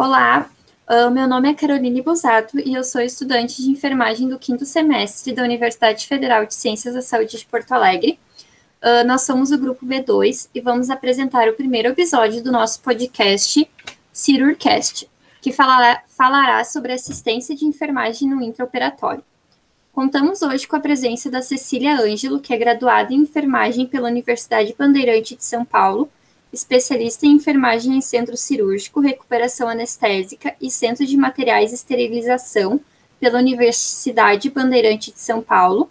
Olá, uh, meu nome é Caroline Busato e eu sou estudante de enfermagem do quinto semestre da Universidade Federal de Ciências da Saúde de Porto Alegre. Uh, nós somos o grupo B2 e vamos apresentar o primeiro episódio do nosso podcast Cirurcast, que falará, falará sobre assistência de enfermagem no intraoperatório. Contamos hoje com a presença da Cecília Ângelo, que é graduada em enfermagem pela Universidade Bandeirante de São Paulo especialista em enfermagem em centro cirúrgico, recuperação anestésica e centro de materiais e esterilização pela Universidade Bandeirante de São Paulo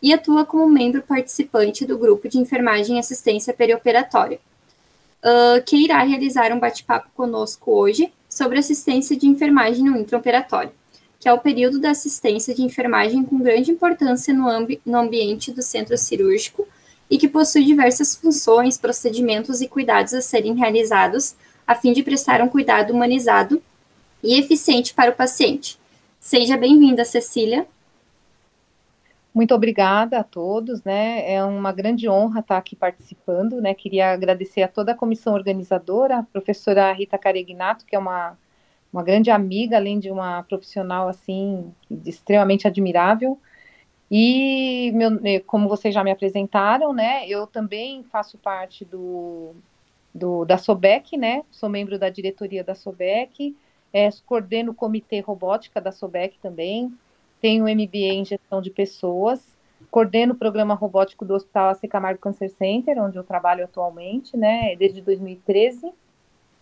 e atua como membro participante do grupo de enfermagem e assistência perioperatória, uh, que irá realizar um bate-papo conosco hoje sobre assistência de enfermagem no intraoperatório, que é o período da assistência de enfermagem com grande importância no, ambi no ambiente do centro cirúrgico, e que possui diversas funções, procedimentos e cuidados a serem realizados a fim de prestar um cuidado humanizado e eficiente para o paciente. Seja bem-vinda, Cecília. Muito obrigada a todos, né? É uma grande honra estar aqui participando, né? Queria agradecer a toda a comissão organizadora, a professora Rita Caregnato, que é uma, uma grande amiga, além de uma profissional, assim, extremamente admirável, e meu, né, como vocês já me apresentaram, né, eu também faço parte do, do da SOBEC, né, sou membro da diretoria da SOBEC, é, coordeno o comitê robótica da SOBEC também, tenho MBA em gestão de pessoas, coordeno o programa robótico do Hospital AC Camargo Cancer Center, onde eu trabalho atualmente, né, desde 2013,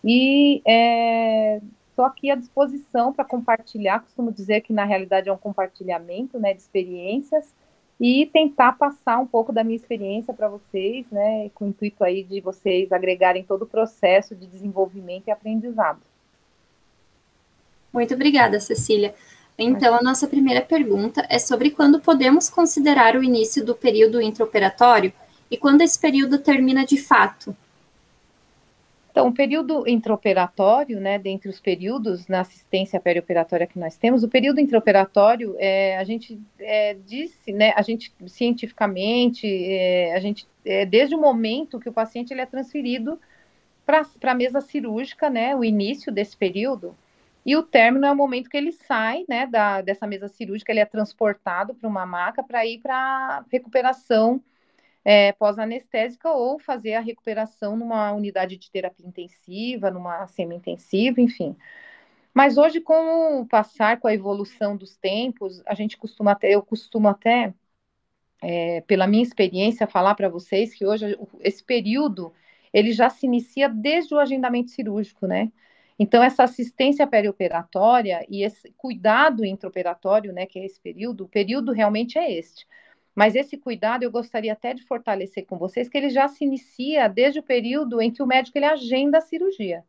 e é, estou aqui à disposição para compartilhar. Costumo dizer que na realidade é um compartilhamento, né, de experiências e tentar passar um pouco da minha experiência para vocês, né, com o intuito aí de vocês agregarem todo o processo de desenvolvimento e aprendizado. Muito obrigada, Cecília. Então, a nossa primeira pergunta é sobre quando podemos considerar o início do período intraoperatório e quando esse período termina de fato. Então, o período intraoperatório, né, dentre os períodos na assistência perioperatória que nós temos, o período intraoperatório, é, a gente é, disse, né, a gente cientificamente, é, a gente, é, desde o momento que o paciente ele é transferido para a mesa cirúrgica, né, o início desse período, e o término é o momento que ele sai, né, da, dessa mesa cirúrgica, ele é transportado para uma maca para ir para recuperação é, pós-anestésica ou fazer a recuperação numa unidade de terapia intensiva, numa semi-intensiva, enfim. Mas hoje, com o passar, com a evolução dos tempos, a gente costuma até, eu costumo até, é, pela minha experiência, falar para vocês que hoje esse período ele já se inicia desde o agendamento cirúrgico, né? Então, essa assistência perioperatória e esse cuidado intraoperatório, né, que é esse período, o período realmente é este. Mas esse cuidado eu gostaria até de fortalecer com vocês, que ele já se inicia desde o período em que o médico ele agenda a cirurgia.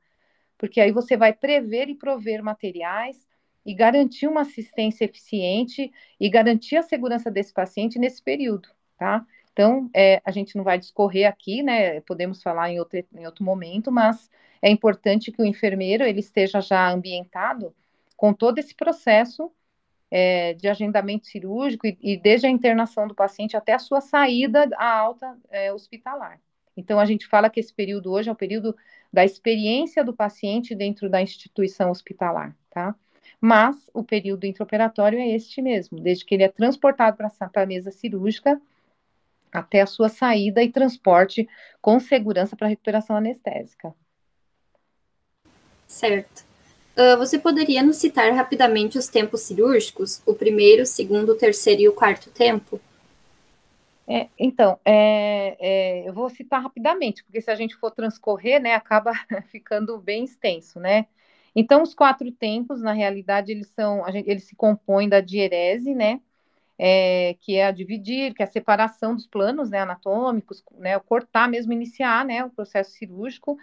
Porque aí você vai prever e prover materiais e garantir uma assistência eficiente e garantir a segurança desse paciente nesse período, tá? Então, é, a gente não vai discorrer aqui, né? Podemos falar em outro, em outro momento, mas é importante que o enfermeiro ele esteja já ambientado com todo esse processo é, de agendamento cirúrgico e, e, desde a internação do paciente até a sua saída à alta é, hospitalar. Então, a gente fala que esse período hoje é o período da experiência do paciente dentro da instituição hospitalar, tá? Mas o período intraoperatório é este mesmo, desde que ele é transportado para a mesa cirúrgica até a sua saída e transporte com segurança para recuperação anestésica. Certo. Uh, você poderia nos citar rapidamente os tempos cirúrgicos? O primeiro, o segundo, o terceiro e o quarto tempo? É, então, é, é, eu vou citar rapidamente, porque se a gente for transcorrer, né, acaba ficando bem extenso, né? Então, os quatro tempos, na realidade, eles são, gente, eles se compõem da dierese, né? É, que é a dividir, que é a separação dos planos né, anatômicos, né, o cortar mesmo, iniciar né, o processo cirúrgico,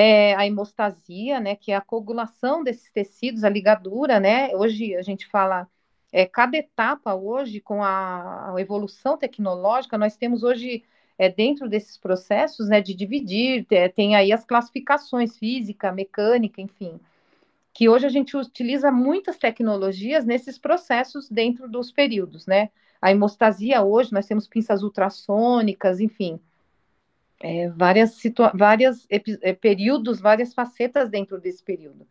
é, a hemostasia, né, que é a coagulação desses tecidos, a ligadura, né, hoje a gente fala, é, cada etapa hoje, com a, a evolução tecnológica, nós temos hoje, é, dentro desses processos, né, de dividir, é, tem aí as classificações física, mecânica, enfim, que hoje a gente utiliza muitas tecnologias nesses processos dentro dos períodos, né, a hemostasia hoje, nós temos pinças ultrassônicas, enfim, é, várias, várias é, períodos, várias facetas dentro desse período.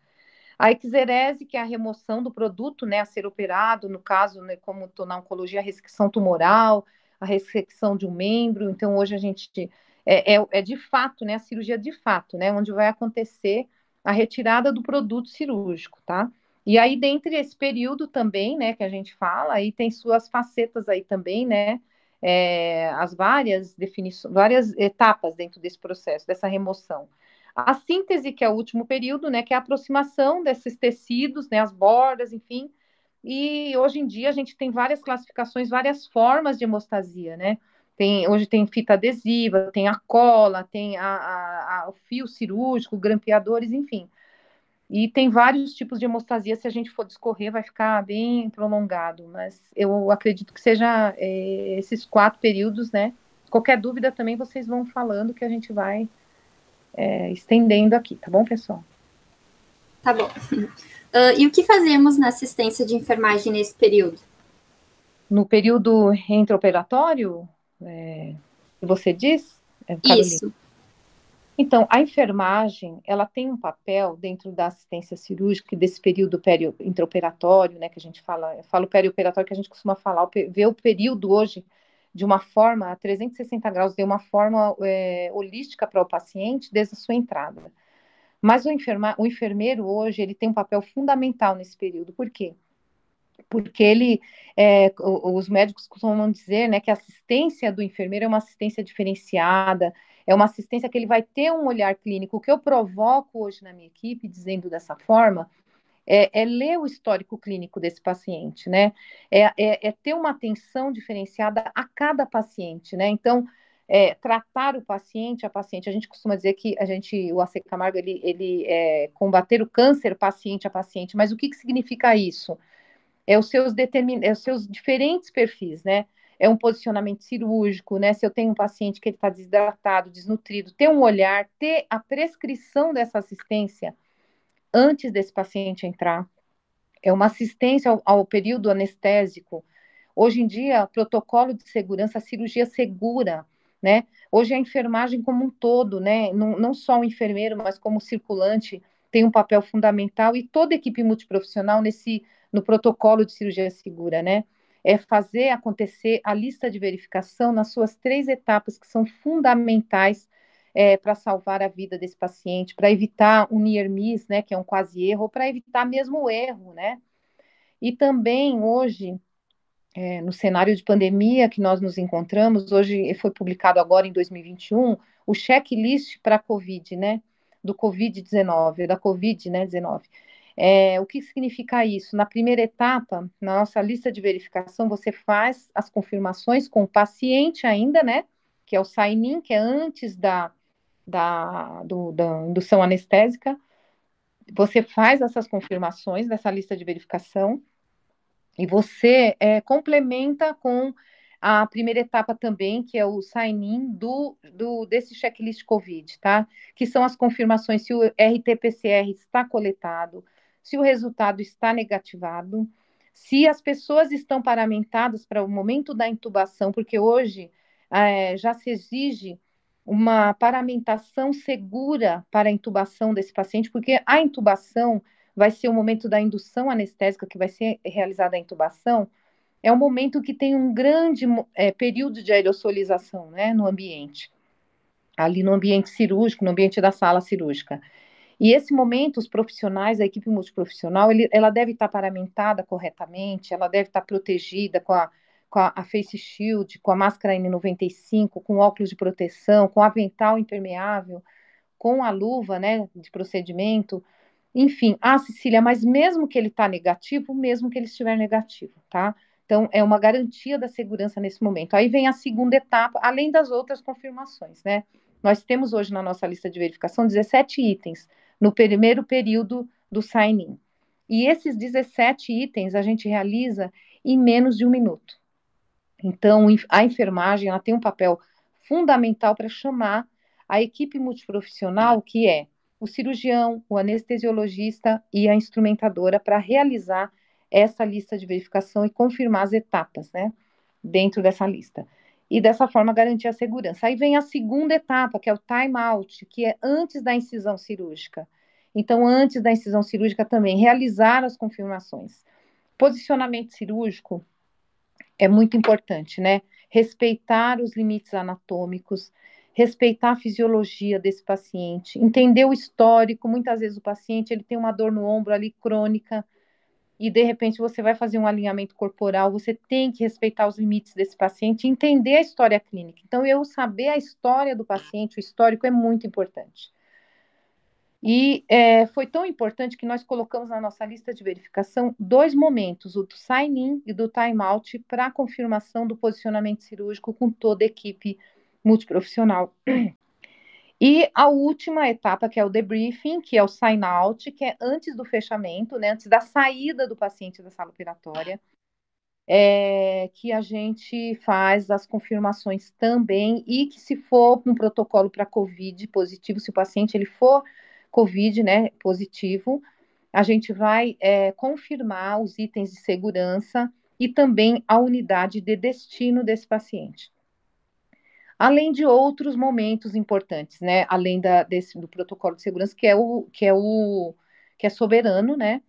A exerese, que é a remoção do produto, né, a ser operado, no caso, né, como estou na oncologia, a restrição tumoral, a restrição de um membro. Então, hoje a gente é, é, é, de fato, né, a cirurgia de fato, né, onde vai acontecer a retirada do produto cirúrgico, tá? E aí, dentre esse período também, né, que a gente fala, aí tem suas facetas aí também, né, é, as várias definições, várias etapas dentro desse processo, dessa remoção. A síntese, que é o último período, né, que é a aproximação desses tecidos, né, as bordas, enfim. E hoje em dia a gente tem várias classificações, várias formas de hemostasia, né? Tem, hoje tem fita adesiva, tem a cola, tem a, a, a, o fio cirúrgico, grampeadores, enfim. E tem vários tipos de hemostasia, se a gente for discorrer, vai ficar bem prolongado, mas eu acredito que seja é, esses quatro períodos, né? Qualquer dúvida também vocês vão falando que a gente vai é, estendendo aqui, tá bom, pessoal? Tá bom. Uh, e o que fazemos na assistência de enfermagem nesse período? No período intraoperatório, é, você diz? É, Isso. Então, a enfermagem, ela tem um papel dentro da assistência cirúrgica desse período intraoperatório, né, que a gente fala, eu falo perioperatório que a gente costuma falar, ver o período hoje de uma forma, a 360 graus, de uma forma é, holística para o paciente desde a sua entrada. Mas o, enferma, o enfermeiro hoje, ele tem um papel fundamental nesse período. Por quê? Porque ele, é, os médicos costumam dizer, né, que a assistência do enfermeiro é uma assistência diferenciada, é uma assistência que ele vai ter um olhar clínico. O que eu provoco hoje na minha equipe, dizendo dessa forma, é, é, ler o histórico clínico desse paciente, né? É, é, é, ter uma atenção diferenciada a cada paciente, né? Então, é, tratar o paciente, a paciente, a gente costuma dizer que a gente, o AC Camargo, ele, ele é, combater o câncer paciente a paciente, mas o que, que significa isso? É os seus determin... é os seus diferentes perfis, né? É um posicionamento cirúrgico, né? Se eu tenho um paciente que ele está desidratado, desnutrido, ter um olhar, ter a prescrição dessa assistência antes desse paciente entrar. É uma assistência ao, ao período anestésico. Hoje em dia, protocolo de segurança, cirurgia segura, né? Hoje a enfermagem como um todo, né? Não, não só o enfermeiro, mas como circulante tem um papel fundamental e toda equipe multiprofissional nesse no protocolo de cirurgia segura, né? É fazer acontecer a lista de verificação nas suas três etapas que são fundamentais é, para salvar a vida desse paciente, para evitar um near miss, né, que é um quase erro, ou para evitar mesmo o erro, né? E também hoje, é, no cenário de pandemia que nós nos encontramos, hoje foi publicado agora em 2021 o checklist para a COVID, né? Do COVID-19, da COVID, né, 19. É, o que significa isso? Na primeira etapa, na nossa lista de verificação, você faz as confirmações com o paciente ainda, né? Que é o sign-in, que é antes da, da, do, da indução anestésica, você faz essas confirmações dessa lista de verificação e você é, complementa com a primeira etapa também, que é o sign-in do, do, desse checklist COVID, tá? Que são as confirmações se o RT-PCR está coletado, se o resultado está negativado, se as pessoas estão paramentadas para o momento da intubação, porque hoje é, já se exige uma paramentação segura para a intubação desse paciente, porque a intubação vai ser o momento da indução anestésica, que vai ser realizada a intubação, é um momento que tem um grande é, período de aerosolização né, no ambiente, ali no ambiente cirúrgico, no ambiente da sala cirúrgica. E esse momento, os profissionais, a equipe multiprofissional, ele, ela deve estar paramentada corretamente, ela deve estar protegida com a com a, a, face shield, com a máscara N95, com óculos de proteção, com avental impermeável, com a luva, né, de procedimento. Enfim, ah, Cecília, mas mesmo que ele está negativo, mesmo que ele estiver negativo, tá? Então, é uma garantia da segurança nesse momento. Aí vem a segunda etapa, além das outras confirmações, né? Nós temos hoje na nossa lista de verificação 17 itens no primeiro período do sign-in. E esses 17 itens a gente realiza em menos de um minuto. Então, a enfermagem ela tem um papel fundamental para chamar a equipe multiprofissional, que é o cirurgião, o anestesiologista e a instrumentadora, para realizar essa lista de verificação e confirmar as etapas, né, dentro dessa lista. E dessa forma garantir a segurança. Aí vem a segunda etapa, que é o time out, que é antes da incisão cirúrgica. Então, antes da incisão cirúrgica também, realizar as confirmações. Posicionamento cirúrgico é muito importante, né? Respeitar os limites anatômicos, respeitar a fisiologia desse paciente, entender o histórico. Muitas vezes o paciente ele tem uma dor no ombro ali crônica e de repente você vai fazer um alinhamento corporal, você tem que respeitar os limites desse paciente, entender a história clínica. Então eu saber a história do paciente, o histórico é muito importante. E é, foi tão importante que nós colocamos na nossa lista de verificação dois momentos, o do sign-in e do time-out, para confirmação do posicionamento cirúrgico com toda a equipe multiprofissional. E a última etapa, que é o debriefing, que é o sign-out, que é antes do fechamento, né, antes da saída do paciente da sala operatória, é, que a gente faz as confirmações também e que se for um protocolo para COVID positivo, se o paciente ele for COVID, né, positivo, a gente vai é, confirmar os itens de segurança e também a unidade de destino desse paciente. Além de outros momentos importantes, né, além da, desse, do protocolo de segurança, que é o que é o que é soberano, né?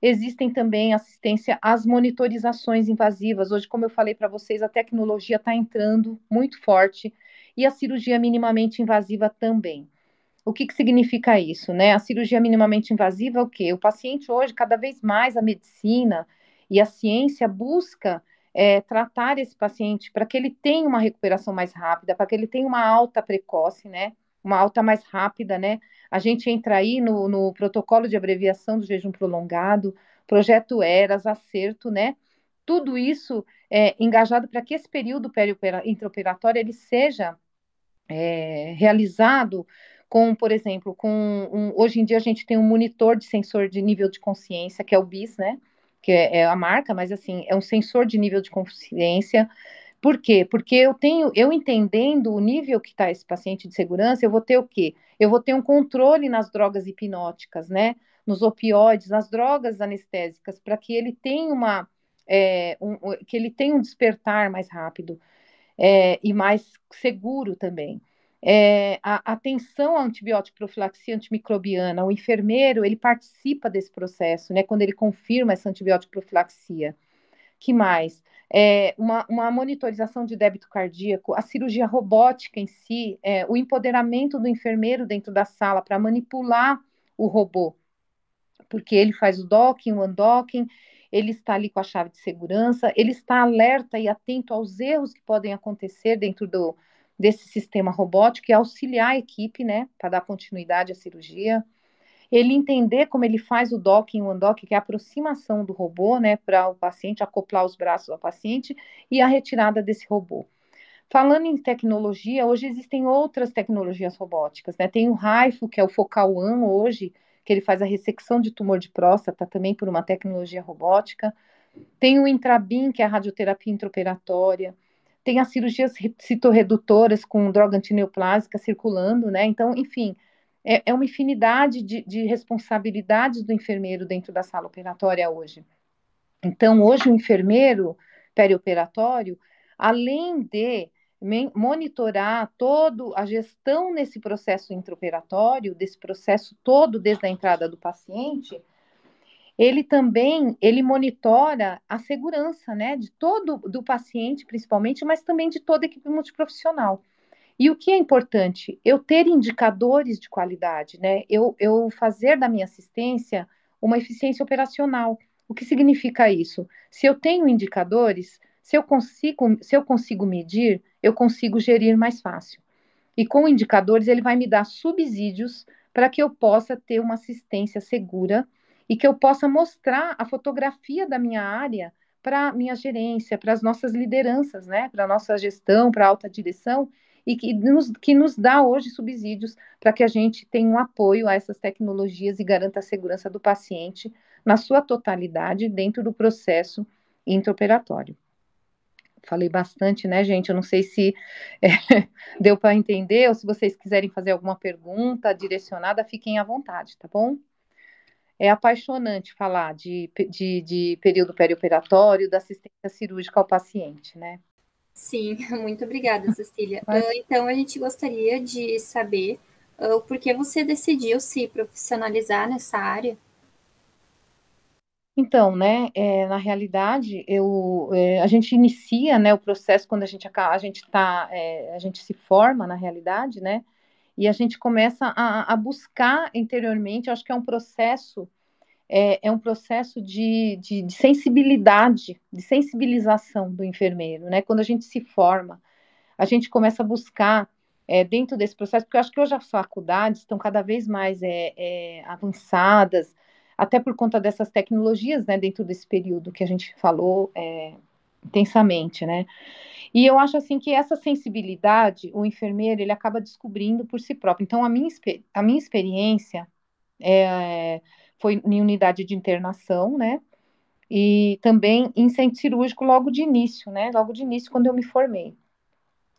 Existem também assistência às monitorizações invasivas. Hoje, como eu falei para vocês, a tecnologia está entrando muito forte e a cirurgia minimamente invasiva também. O que, que significa isso, né? A cirurgia minimamente invasiva é o quê? O paciente hoje, cada vez mais a medicina e a ciência busca é, tratar esse paciente para que ele tenha uma recuperação mais rápida, para que ele tenha uma alta precoce, né? Uma alta mais rápida, né? A gente entra aí no, no protocolo de abreviação do jejum prolongado, projeto ERAS, acerto, né? Tudo isso é engajado para que esse período intraoperatório ele seja é, realizado com, por exemplo, com um, hoje em dia a gente tem um monitor de sensor de nível de consciência, que é o BIS, né? Que é, é a marca, mas assim, é um sensor de nível de consciência. Por quê? Porque eu tenho, eu entendendo o nível que está esse paciente de segurança, eu vou ter o quê? Eu vou ter um controle nas drogas hipnóticas, né? Nos opioides, nas drogas anestésicas, para que ele tenha uma é, um, que ele tenha um despertar mais rápido é, e mais seguro também é, a atenção à antibiótico profilaxia antimicrobiana, o enfermeiro, ele participa desse processo, né, quando ele confirma essa antibiótico profilaxia. Que mais? É, uma, uma, monitorização de débito cardíaco, a cirurgia robótica em si, é, o empoderamento do enfermeiro dentro da sala para manipular o robô, porque ele faz o docking, o undocking, ele está ali com a chave de segurança, ele está alerta e atento aos erros que podem acontecer dentro do, desse sistema robótico e auxiliar a equipe, né, para dar continuidade à cirurgia. Ele entender como ele faz o docking, o undock, que é a aproximação do robô, né, para o paciente, acoplar os braços ao paciente e a retirada desse robô. Falando em tecnologia, hoje existem outras tecnologias robóticas, né? Tem o Raifo, que é o Focal One hoje, que ele faz a ressecção de tumor de próstata também por uma tecnologia robótica. Tem o Intrabin, que é a radioterapia intraoperatória tem as cirurgias citorredutoras com droga antineoplásica circulando, né? Então, enfim, é, é uma infinidade de, de responsabilidades do enfermeiro dentro da sala operatória hoje. Então, hoje o enfermeiro perioperatório, além de monitorar toda a gestão nesse processo intraoperatório, desse processo todo desde a entrada do paciente, ele também ele monitora a segurança, né, de todo do paciente, principalmente, mas também de toda a equipe multiprofissional. E o que é importante? Eu ter indicadores de qualidade, né? Eu, eu fazer da minha assistência uma eficiência operacional. O que significa isso? Se eu tenho indicadores, se eu consigo, se eu consigo medir, eu consigo gerir mais fácil. E com indicadores, ele vai me dar subsídios para que eu possa ter uma assistência segura e que eu possa mostrar a fotografia da minha área para minha gerência, para as nossas lideranças, né, para a nossa gestão, para a alta direção, e que nos, que nos dá hoje subsídios para que a gente tenha um apoio a essas tecnologias e garanta a segurança do paciente na sua totalidade dentro do processo intraoperatório. Falei bastante, né, gente? Eu não sei se é, deu para entender, ou se vocês quiserem fazer alguma pergunta direcionada, fiquem à vontade, tá bom? É apaixonante falar de, de, de período perioperatório, da assistência cirúrgica ao paciente, né? Sim, muito obrigada, Cecília. Mas... Então, a gente gostaria de saber uh, por que você decidiu se profissionalizar nessa área? Então, né, é, na realidade, eu, é, a gente inicia, né, o processo quando a gente a gente tá, é, a gente se forma, na realidade, né, e a gente começa a, a buscar interiormente. Acho que é um processo, é, é um processo de, de, de, sensibilidade, de sensibilização do enfermeiro, né. Quando a gente se forma, a gente começa a buscar é, dentro desse processo, porque eu acho que hoje as faculdades estão cada vez mais é, é, avançadas até por conta dessas tecnologias, né, dentro desse período que a gente falou é, intensamente, né, e eu acho, assim, que essa sensibilidade, o enfermeiro, ele acaba descobrindo por si próprio, então a minha, a minha experiência é, foi em unidade de internação, né, e também em centro cirúrgico logo de início, né, logo de início, quando eu me formei.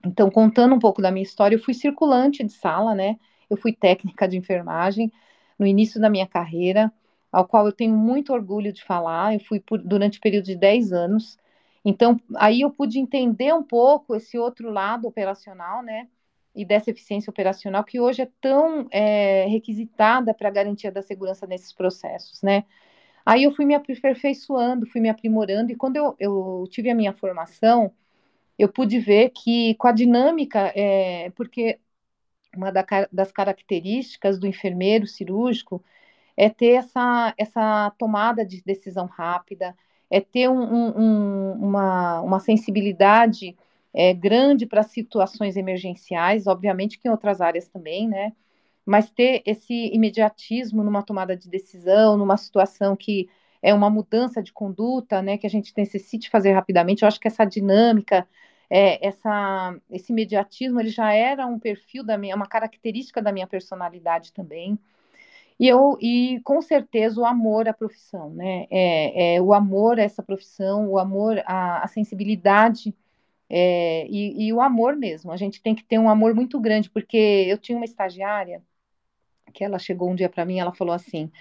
Então, contando um pouco da minha história, eu fui circulante de sala, né, eu fui técnica de enfermagem no início da minha carreira, ao qual eu tenho muito orgulho de falar. Eu fui por, durante o período de 10 anos. Então, aí eu pude entender um pouco esse outro lado operacional, né? E dessa eficiência operacional que hoje é tão é, requisitada para a garantia da segurança nesses processos, né? Aí eu fui me aperfeiçoando, fui me aprimorando, e quando eu, eu tive a minha formação, eu pude ver que com a dinâmica, é, porque uma da, das características do enfermeiro cirúrgico é ter essa, essa tomada de decisão rápida, é ter um, um, uma, uma sensibilidade é, grande para situações emergenciais, obviamente que em outras áreas também, né? Mas ter esse imediatismo numa tomada de decisão, numa situação que é uma mudança de conduta, né? Que a gente necessite fazer rapidamente. Eu acho que essa dinâmica, é, essa, esse imediatismo, ele já era um perfil da minha, uma característica da minha personalidade também. E, eu, e com certeza o amor à profissão, né? É, é o amor a essa profissão, o amor à, à sensibilidade é, e, e, o amor mesmo. A gente tem que ter um amor muito grande, porque eu tinha uma estagiária que ela chegou um dia para mim, ela falou assim: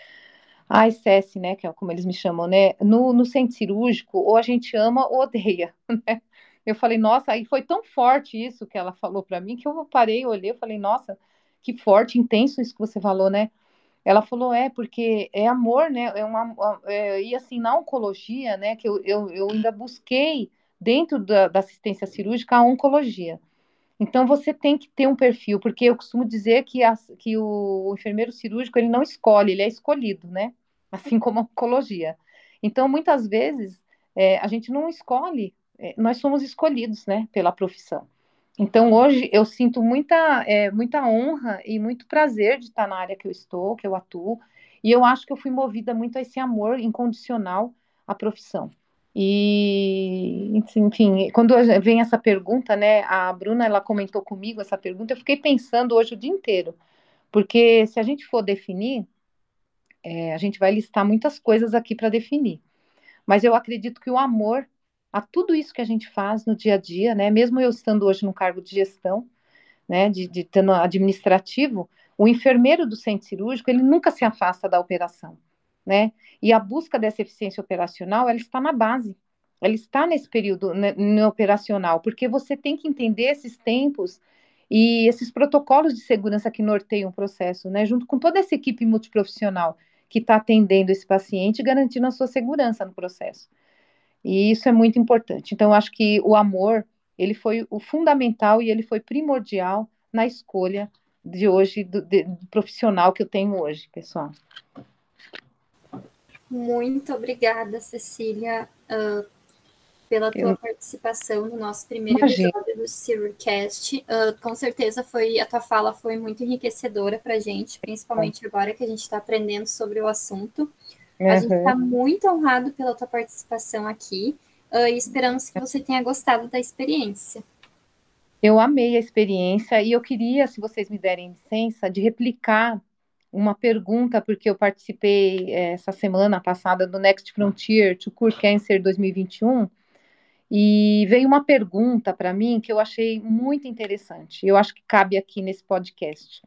Ai, Cessi, né? Que é como eles me chamam, né? No, no centro cirúrgico, ou a gente ama ou odeia, né? Eu falei, nossa, aí foi tão forte isso que ela falou para mim que eu parei, olhei, eu falei, nossa, que forte, intenso isso que você falou, né? Ela falou, é, porque é amor, né? É uma, é, e assim, na oncologia, né, que eu, eu, eu ainda busquei dentro da, da, assistência cirúrgica a oncologia. Então você tem que ter um perfil, porque eu costumo dizer que, a, que o, enfermeiro cirúrgico ele não escolhe, ele é escolhido, né? Assim como a oncologia. Então, muitas vezes, é, a gente não escolhe, é, nós somos escolhidos, né, pela profissão. Então, hoje, eu sinto muita, é, muita honra e muito prazer de estar na área que eu estou, que eu atuo, e eu acho que eu fui movida muito a esse amor incondicional à profissão. E, enfim, quando vem essa pergunta, né, a Bruna, ela comentou comigo essa pergunta, eu fiquei pensando hoje o dia inteiro, porque se a gente for definir, é, a gente vai listar muitas coisas aqui para definir, mas eu acredito que o amor a tudo isso que a gente faz no dia a dia, né? Mesmo eu estando hoje no cargo de gestão, né, de, de tendo administrativo, o enfermeiro do centro cirúrgico, ele nunca se afasta da operação, né? E a busca dessa eficiência operacional, ela está na base, ela está nesse período né, no operacional, porque você tem que entender esses tempos e esses protocolos de segurança que norteiam o processo, né? Junto com toda essa equipe multiprofissional que está atendendo esse paciente garantindo a sua segurança no processo. E isso é muito importante. Então, eu acho que o amor, ele foi o fundamental e ele foi primordial na escolha de hoje, do, de, do profissional que eu tenho hoje, pessoal. Muito obrigada, Cecília, uh, pela tua eu... participação no nosso primeiro Imagina. episódio do Silvercast. Uh, com certeza foi a tua fala foi muito enriquecedora para a gente, principalmente agora que a gente está aprendendo sobre o assunto. Uhum. A gente está muito honrado pela tua participação aqui uh, e esperamos que você tenha gostado da experiência. Eu amei a experiência e eu queria, se vocês me derem licença, de replicar uma pergunta, porque eu participei é, essa semana passada do Next Frontier to Cure Cancer 2021 e veio uma pergunta para mim que eu achei muito interessante. Eu acho que cabe aqui nesse podcast,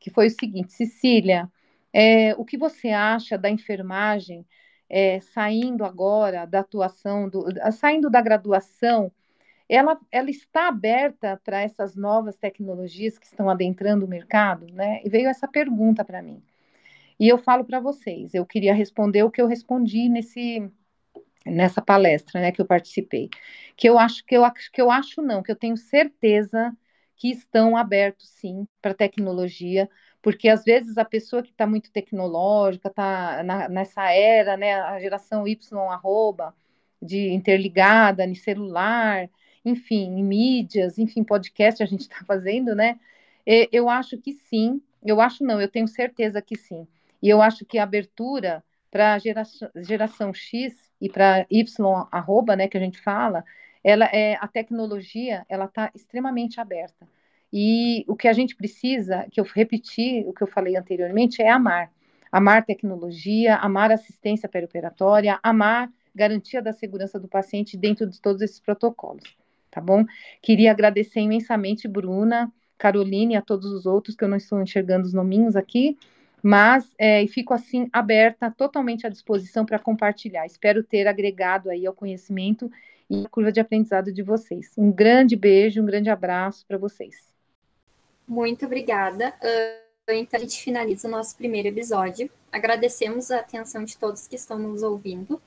que foi o seguinte: Cecília, é, o que você acha da enfermagem é, saindo agora da atuação, do, saindo da graduação, ela, ela está aberta para essas novas tecnologias que estão adentrando o mercado, né? E veio essa pergunta para mim. E eu falo para vocês, eu queria responder o que eu respondi nesse nessa palestra, né, que eu participei, que eu acho que eu que eu acho não, que eu tenho certeza que estão abertos sim para tecnologia, porque às vezes a pessoa que está muito tecnológica, está nessa era, né, a geração Y arroba, de interligada, em celular, enfim, em mídias, enfim, podcast a gente está fazendo, né? Eu acho que sim, eu acho não, eu tenho certeza que sim. E eu acho que a abertura para a geração, geração X e para Y arroba, né, que a gente fala, ela é a tecnologia, ela está extremamente aberta. E o que a gente precisa, que eu repeti o que eu falei anteriormente, é amar. Amar tecnologia, amar assistência perioperatória, amar garantia da segurança do paciente dentro de todos esses protocolos, tá bom? Queria agradecer imensamente, Bruna, Caroline e a todos os outros, que eu não estou enxergando os nominhos aqui, mas é, fico assim aberta, totalmente à disposição para compartilhar. Espero ter agregado aí ao conhecimento e a curva de aprendizado de vocês. Um grande beijo, um grande abraço para vocês. Muito obrigada. Uh, então, a gente finaliza o nosso primeiro episódio. Agradecemos a atenção de todos que estão nos ouvindo.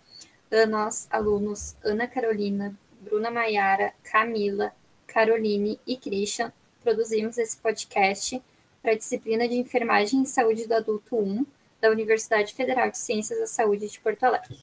Uh, nós, alunos Ana Carolina, Bruna Maiara, Camila, Caroline e Christian, produzimos esse podcast para a disciplina de Enfermagem e Saúde do Adulto 1 da Universidade Federal de Ciências da Saúde de Porto Alegre.